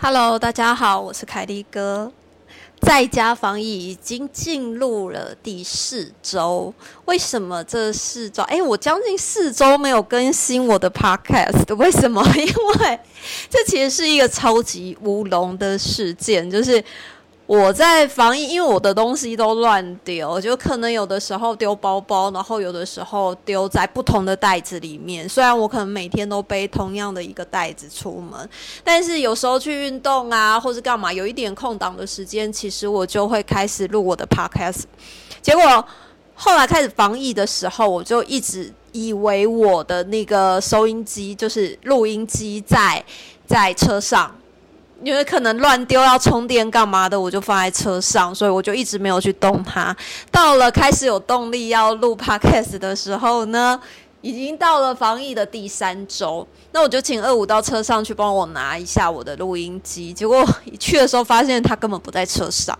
Hello，大家好，我是凯莉哥。在家防疫已经进入了第四周，为什么这四周？哎，我将近四周没有更新我的 Podcast，为什么？因为这其实是一个超级乌龙的事件，就是。我在防疫，因为我的东西都乱丢，就可能有的时候丢包包，然后有的时候丢在不同的袋子里面。虽然我可能每天都背同样的一个袋子出门，但是有时候去运动啊，或是干嘛，有一点空档的时间，其实我就会开始录我的 podcast。结果后来开始防疫的时候，我就一直以为我的那个收音机，就是录音机，在在车上。因为可能乱丢要充电干嘛的，我就放在车上，所以我就一直没有去动它。到了开始有动力要录 podcast 的时候呢，已经到了防疫的第三周，那我就请二五到车上去帮我拿一下我的录音机。结果一去的时候发现他根本不在车上。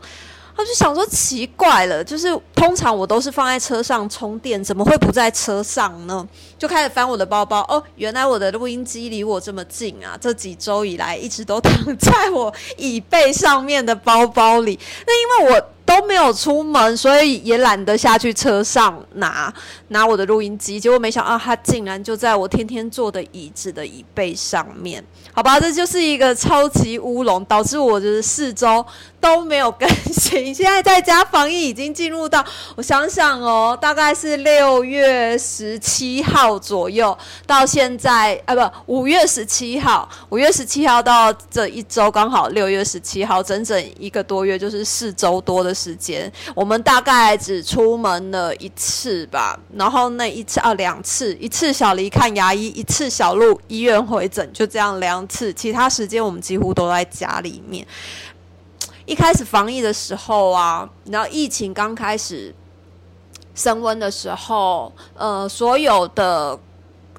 他就想说奇怪了，就是通常我都是放在车上充电，怎么会不在车上呢？就开始翻我的包包，哦，原来我的录音机离我这么近啊！这几周以来一直都躺在我椅背上面的包包里。那因为我都没有出门，所以也懒得下去车上拿拿我的录音机。结果没想到，它竟然就在我天天坐的椅子的椅背上面。好吧，这就是一个超级乌龙，导致我就是四周都没有更新。现在在家防疫已经进入到，我想想哦，大概是六月十七号左右，到现在啊，不，五月十七号，五月十七号到这一周刚好六月十七号，整整一个多月，就是四周多的时间，我们大概只出门了一次吧，然后那一次啊两次，一次小黎看牙医，一次小鹿医院回诊，就这样两。次，其他时间我们几乎都在家里面。一开始防疫的时候啊，然后疫情刚开始升温的时候，呃，所有的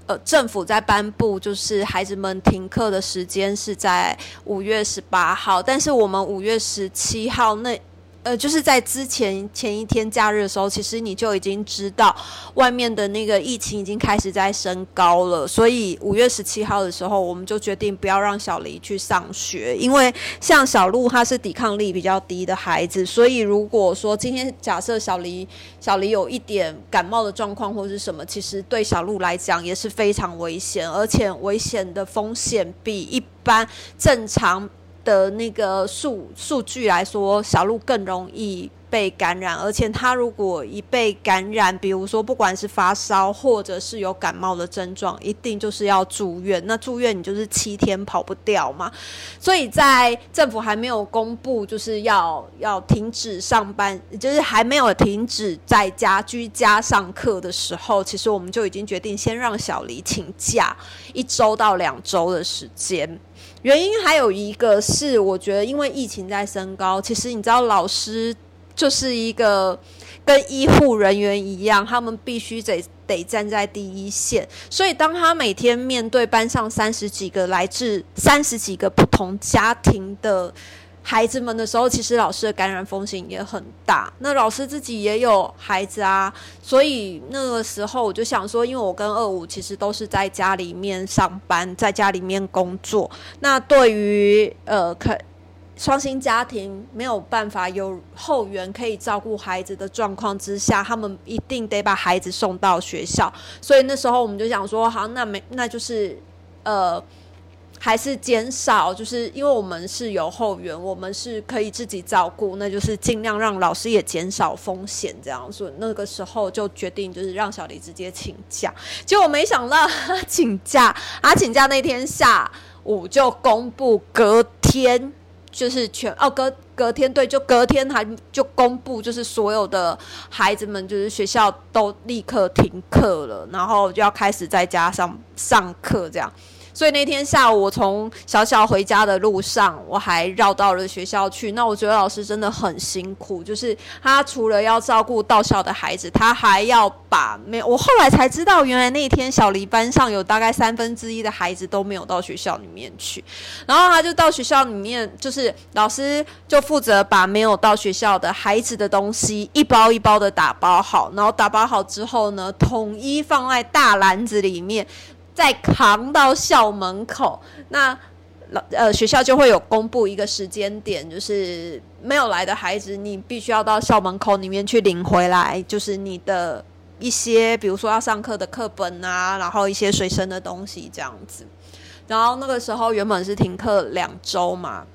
呃政府在颁布，就是孩子们停课的时间是在五月十八号，但是我们五月十七号那。呃，就是在之前前一天假日的时候，其实你就已经知道外面的那个疫情已经开始在升高了，所以五月十七号的时候，我们就决定不要让小黎去上学，因为像小鹿他是抵抗力比较低的孩子，所以如果说今天假设小黎小黎有一点感冒的状况或者是什么，其实对小鹿来讲也是非常危险，而且危险的风险比一般正常。的那个数数据来说，小鹿更容易被感染，而且他如果一被感染，比如说不管是发烧或者是有感冒的症状，一定就是要住院。那住院你就是七天跑不掉嘛。所以在政府还没有公布就是要要停止上班，就是还没有停止在家居家上课的时候，其实我们就已经决定先让小黎请假一周到两周的时间。原因还有一个是，我觉得因为疫情在升高，其实你知道，老师就是一个跟医护人员一样，他们必须得得站在第一线，所以当他每天面对班上三十几个来自三十几个不同家庭的。孩子们的时候，其实老师的感染风险也很大。那老师自己也有孩子啊，所以那个时候我就想说，因为我跟二五其实都是在家里面上班，在家里面工作。那对于呃，可双薪家庭没有办法有后援可以照顾孩子的状况之下，他们一定得把孩子送到学校。所以那时候我们就想说，好，那没那就是呃。还是减少，就是因为我们是有后援，我们是可以自己照顾，那就是尽量让老师也减少风险，这样所以那个时候就决定就是让小李直接请假。结果没想到他请假，他请假那天下午就公布，隔天就是全哦隔隔天对，就隔天还就公布，就是所有的孩子们就是学校都立刻停课了，然后就要开始在家上上课这样。所以那天下午我从小小回家的路上，我还绕到了学校去。那我觉得老师真的很辛苦，就是他除了要照顾到校的孩子，他还要把没有我后来才知道，原来那天小黎班上有大概三分之一的孩子都没有到学校里面去，然后他就到学校里面，就是老师就负责把没有到学校的孩子的东西一包一包的打包好，然后打包好之后呢，统一放在大篮子里面。再扛到校门口，那老呃学校就会有公布一个时间点，就是没有来的孩子，你必须要到校门口里面去领回来，就是你的一些，比如说要上课的课本啊，然后一些随身的东西这样子。然后那个时候原本是停课两周嘛。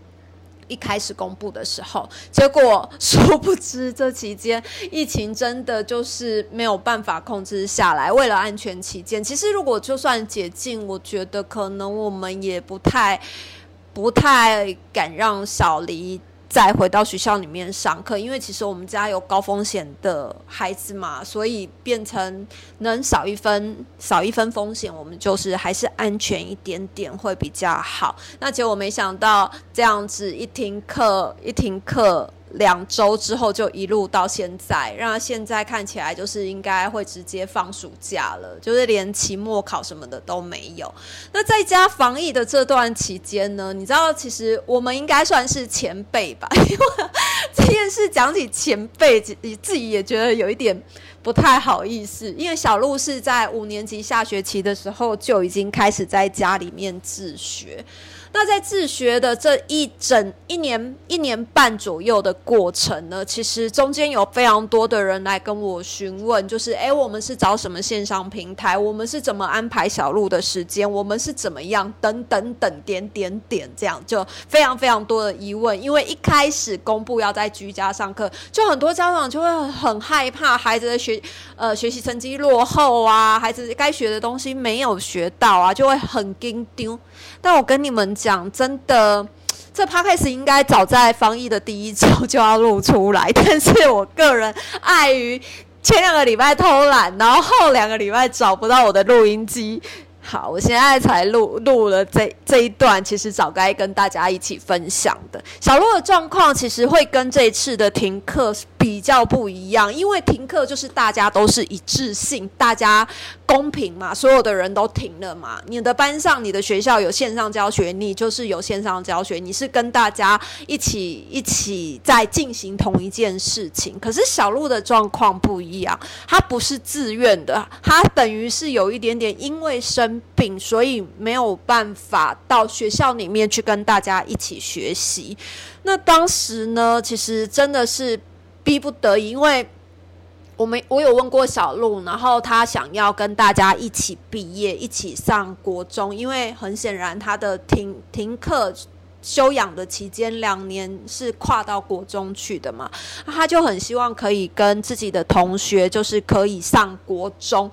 一开始公布的时候，结果殊不知这期间疫情真的就是没有办法控制下来。为了安全起见，其实如果就算解禁，我觉得可能我们也不太不太敢让小黎。再回到学校里面上课，因为其实我们家有高风险的孩子嘛，所以变成能少一分少一分风险，我们就是还是安全一点点会比较好。那结果没想到这样子一停课一停课。两周之后就一路到现在，让他现在看起来就是应该会直接放暑假了，就是连期末考什么的都没有。那在家防疫的这段期间呢，你知道，其实我们应该算是前辈吧？因为这件事讲起前辈，你自己也觉得有一点不太好意思。因为小鹿是在五年级下学期的时候就已经开始在家里面自学。那在自学的这一整一年一年半左右的过程呢，其实中间有非常多的人来跟我询问，就是哎，我们是找什么线上平台？我们是怎么安排小路的时间？我们是怎么样？等等等点点点，这样就非常非常多的疑问。因为一开始公布要在居家上课，就很多家长就会很害怕孩子的学呃学习成绩落后啊，孩子该学的东西没有学到啊，就会很惊丢。但我跟你们讲，真的，这 p 开始应该早在防疫的第一周就要录出来，但是我个人碍于前两个礼拜偷懒，然后后两个礼拜找不到我的录音机。好，我现在才录录了这这一段，其实早该跟大家一起分享的。小鹿的状况其实会跟这一次的停课比较不一样，因为停课就是大家都是一致性，大家公平嘛，所有的人都停了嘛。你的班上、你的学校有线上教学，你就是有线上教学，你是跟大家一起一起在进行同一件事情。可是小鹿的状况不一样，他不是自愿的，他等于是有一点点因为生。病，所以没有办法到学校里面去跟大家一起学习。那当时呢，其实真的是逼不得已，因为我们我有问过小鹿，然后他想要跟大家一起毕业，一起上国中，因为很显然他的停停课休养的期间两年是跨到国中去的嘛，他就很希望可以跟自己的同学，就是可以上国中。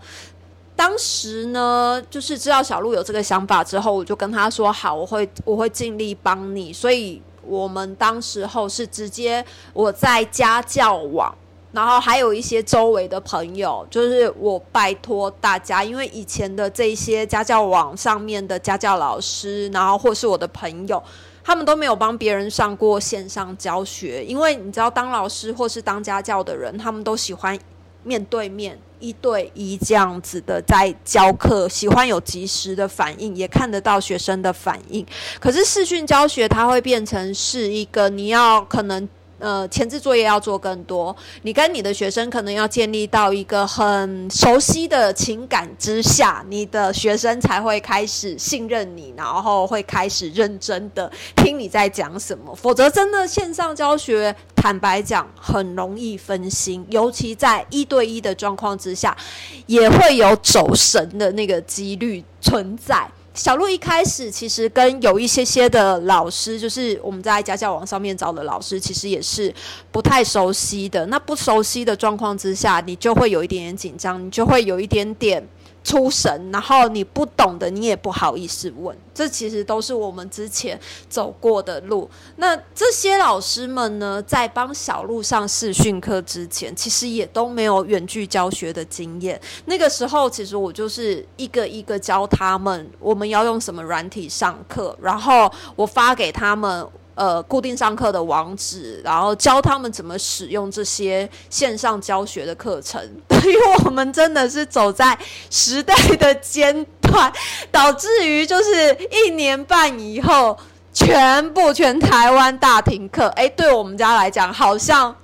当时呢，就是知道小鹿有这个想法之后，我就跟他说：“好，我会我会尽力帮你。”所以，我们当时候是直接我在家教网，然后还有一些周围的朋友，就是我拜托大家，因为以前的这些家教网上面的家教老师，然后或是我的朋友，他们都没有帮别人上过线上教学，因为你知道，当老师或是当家教的人，他们都喜欢面对面。一对一这样子的在教课，喜欢有及时的反应，也看得到学生的反应。可是视讯教学，它会变成是一个你要可能。呃，前置作业要做更多。你跟你的学生可能要建立到一个很熟悉的情感之下，你的学生才会开始信任你，然后会开始认真的听你在讲什么。否则，真的线上教学，坦白讲，很容易分心，尤其在一对一的状况之下，也会有走神的那个几率存在。小鹿一开始其实跟有一些些的老师，就是我们在家教网上面找的老师，其实也是不太熟悉的。那不熟悉的状况之下，你就会有一点点紧张，你就会有一点点出神，然后你不懂的，你也不好意思问，这其实都是我们之前走过的路。那这些老师们呢，在帮小路上视讯课之前，其实也都没有远距教学的经验。那个时候，其实我就是一个一个教他们，我们要用什么软体上课，然后我发给他们。呃，固定上课的网址，然后教他们怎么使用这些线上教学的课程。因为我们真的是走在时代的尖端，导致于就是一年半以后，全部全台湾大停课。哎，对我们家来讲，好像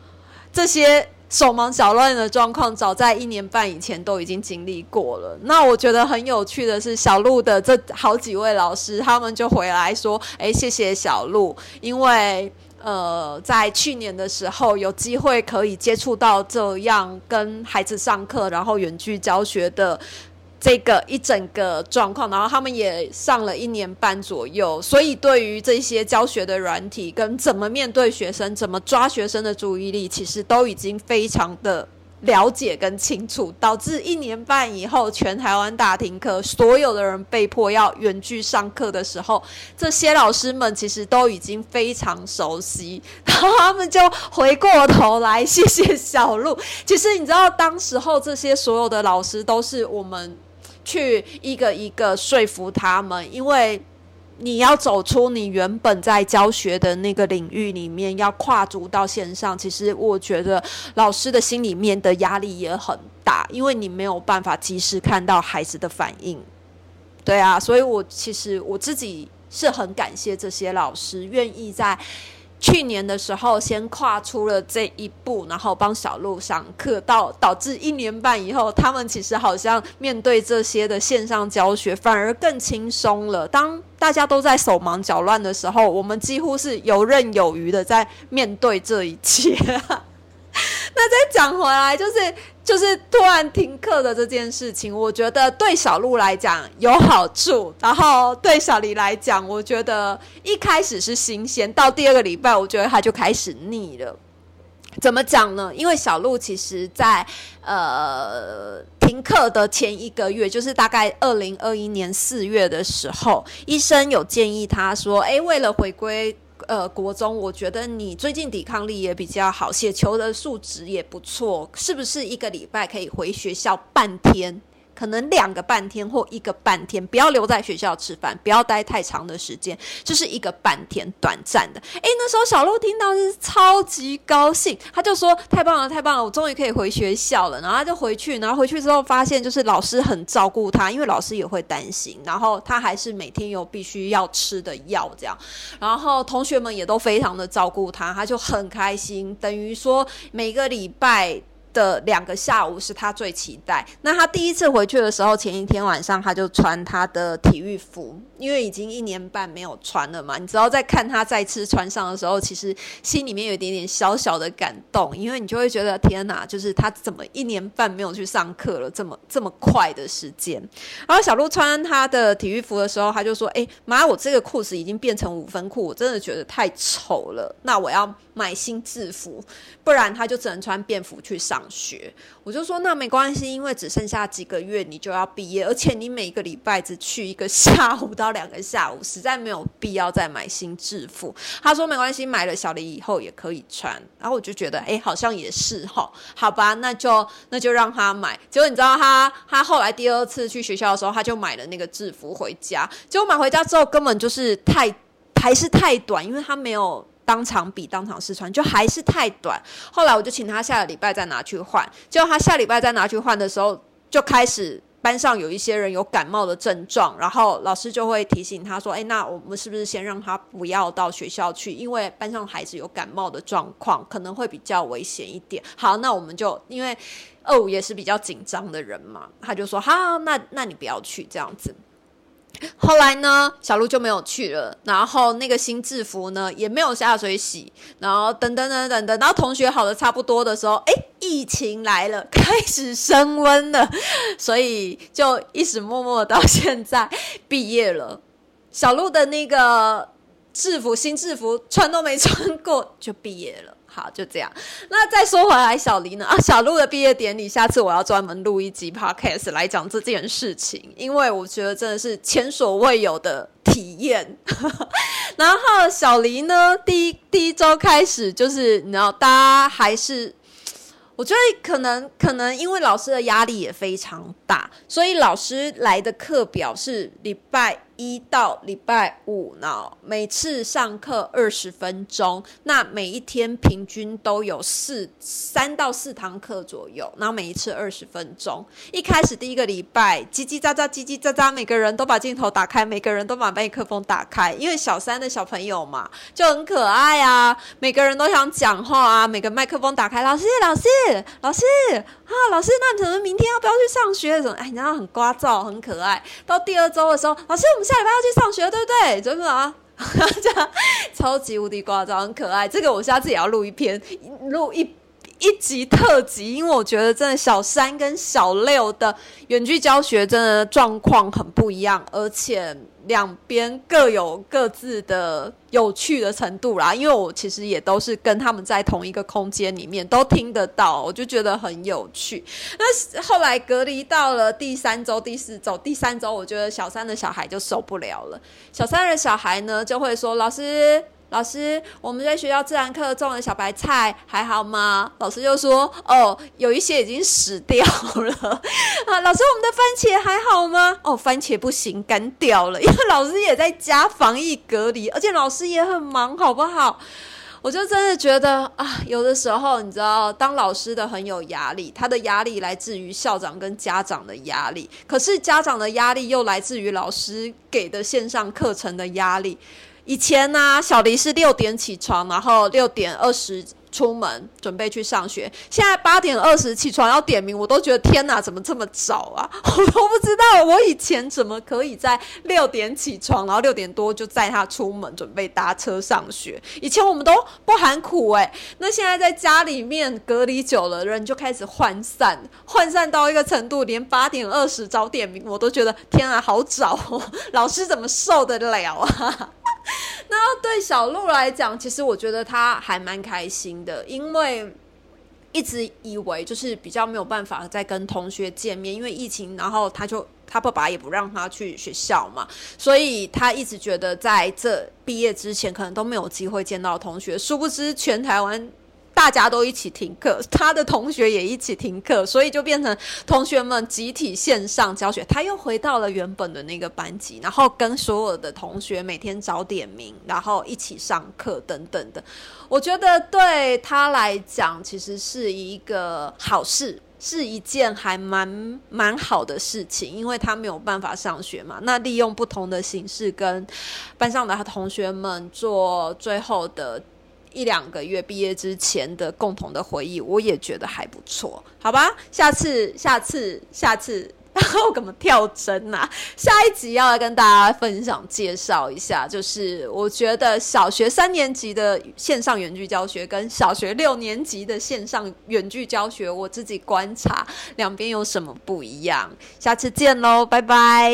这些。手忙脚乱的状况，早在一年半以前都已经经历过了。那我觉得很有趣的是，小鹿的这好几位老师，他们就回来说：“哎，谢谢小鹿，因为呃，在去年的时候有机会可以接触到这样跟孩子上课，然后远距教学的。”这个一整个状况，然后他们也上了一年半左右，所以对于这些教学的软体跟怎么面对学生、怎么抓学生的注意力，其实都已经非常的了解跟清楚，导致一年半以后全台湾大停课，所有的人被迫要远距上课的时候，这些老师们其实都已经非常熟悉，然后他们就回过头来谢谢小鹿。其实你知道，当时候这些所有的老师都是我们。去一个一个说服他们，因为你要走出你原本在教学的那个领域里面，要跨足到线上。其实我觉得老师的心里面的压力也很大，因为你没有办法及时看到孩子的反应。对啊，所以我其实我自己是很感谢这些老师愿意在。去年的时候，先跨出了这一步，然后帮小鹿上课，到导致一年半以后，他们其实好像面对这些的线上教学反而更轻松了。当大家都在手忙脚乱的时候，我们几乎是游刃有余的在面对这一切。那再讲回来，就是就是突然停课的这件事情，我觉得对小鹿来讲有好处，然后对小黎来讲，我觉得一开始是新鲜，到第二个礼拜，我觉得他就开始腻了。怎么讲呢？因为小鹿其实在呃停课的前一个月，就是大概二零二一年四月的时候，医生有建议他说：“哎，为了回归。”呃，国中，我觉得你最近抵抗力也比较好，写球的数值也不错，是不是一个礼拜可以回学校半天？可能两个半天或一个半天，不要留在学校吃饭，不要待太长的时间，就是一个半天短暂的。诶，那时候小鹿听到是超级高兴，他就说：“太棒了，太棒了，我终于可以回学校了。”然后他就回去，然后回去之后发现，就是老师很照顾他，因为老师也会担心，然后他还是每天有必须要吃的药这样，然后同学们也都非常的照顾他，他就很开心，等于说每个礼拜。的两个下午是他最期待。那他第一次回去的时候，前一天晚上他就穿他的体育服，因为已经一年半没有穿了嘛。你知道，在看他再次穿上的时候，其实心里面有一点点小小的感动，因为你就会觉得天哪，就是他怎么一年半没有去上课了，这么这么快的时间。然后小鹿穿他的体育服的时候，他就说：“哎妈，我这个裤子已经变成五分裤，我真的觉得太丑了。那我要买新制服，不然他就只能穿便服去上。”学，我就说那没关系，因为只剩下几个月你就要毕业，而且你每个礼拜只去一个下午到两个下午，实在没有必要再买新制服。他说没关系，买了小黎以后也可以穿。然后我就觉得，哎，好像也是哈，好吧，那就那就让他买。结果你知道他他后来第二次去学校的时候，他就买了那个制服回家。结果买回家之后，根本就是太还是太短，因为他没有。当场比当场试穿就还是太短，后来我就请他下个礼拜再拿去换。结果他下礼拜再拿去换的时候，就开始班上有一些人有感冒的症状，然后老师就会提醒他说：“哎，那我们是不是先让他不要到学校去？因为班上孩子有感冒的状况，可能会比较危险一点。”好，那我们就因为二五也是比较紧张的人嘛，他就说：“好，那那你不要去这样子。”后来呢，小鹿就没有去了，然后那个新制服呢也没有下水洗，然后等等等等等，然后同学好的差不多的时候，哎，疫情来了，开始升温了，所以就一直默默到现在毕业了。小鹿的那个。制服新制服穿都没穿过就毕业了。好，就这样。那再说回来，小黎呢？啊，小鹿的毕业典礼，下次我要专门录一集 podcast 来讲这件事情，因为我觉得真的是前所未有的体验。然后小黎呢，第一第一周开始就是，你知道，大家还是。我觉得可能可能因为老师的压力也非常大，所以老师来的课表是礼拜。一到礼拜五呢，每次上课二十分钟，那每一天平均都有四三到四堂课左右，然后每一次二十分钟。一开始第一个礼拜叽叽喳喳，叽叽喳喳，每个人都把镜头打开，每个人都把麦克风打开，因为小三的小朋友嘛，就很可爱啊，每个人都想讲话啊，每个麦克风打开，老师，老师，老师啊，老师，那你们明天要不要去上学？什么？哎，你知道很聒噪，很可爱。到第二周的时候，老师，我们。下礼拜要去上学，对不对？真的啊，这样超级无敌夸张，很可爱。这个我下次也要录一篇，录一一集特辑，因为我觉得真的小三跟小六的远距教学真的状况很不一样，而且。两边各有各自的有趣的程度啦，因为我其实也都是跟他们在同一个空间里面都听得到，我就觉得很有趣。那后来隔离到了第三周、第四周，第三周我觉得小三的小孩就受不了了。小三的小孩呢就会说：“老师。”老师，我们在学校自然课种的小白菜还好吗？老师就说：“哦，有一些已经死掉了。”啊，老师，我们的番茄还好吗？哦，番茄不行，干掉了，因为老师也在家防疫隔离，而且老师也很忙，好不好？我就真的觉得啊，有的时候你知道，当老师的很有压力，他的压力来自于校长跟家长的压力，可是家长的压力又来自于老师给的线上课程的压力。以前呢，小黎是六点起床，然后六点二十出门准备去上学。现在八点二十起床要点名，我都觉得天哪，怎么这么早啊？我都不知道我以前怎么可以在六点起床，然后六点多就载他出门准备搭车上学。以前我们都不喊苦哎，那现在在家里面隔离久了，人就开始涣散，涣散到一个程度，连八点二十早点名我都觉得天啊，好早！哦老师怎么受得了啊？那对小鹿来讲，其实我觉得他还蛮开心的，因为一直以为就是比较没有办法再跟同学见面，因为疫情，然后他就他爸爸也不让他去学校嘛，所以他一直觉得在这毕业之前可能都没有机会见到同学。殊不知，全台湾。大家都一起停课，他的同学也一起停课，所以就变成同学们集体线上教学。他又回到了原本的那个班级，然后跟所有的同学每天早点名，然后一起上课等等的。我觉得对他来讲，其实是一个好事，是一件还蛮蛮好的事情，因为他没有办法上学嘛。那利用不同的形式跟班上的同学们做最后的。一两个月毕业之前的共同的回忆，我也觉得还不错，好吧？下次、下次、下次，然后怎么跳针呐？下一集要来跟大家分享介绍一下，就是我觉得小学三年级的线上远距教学跟小学六年级的线上远距教学，我自己观察两边有什么不一样。下次见喽，拜拜。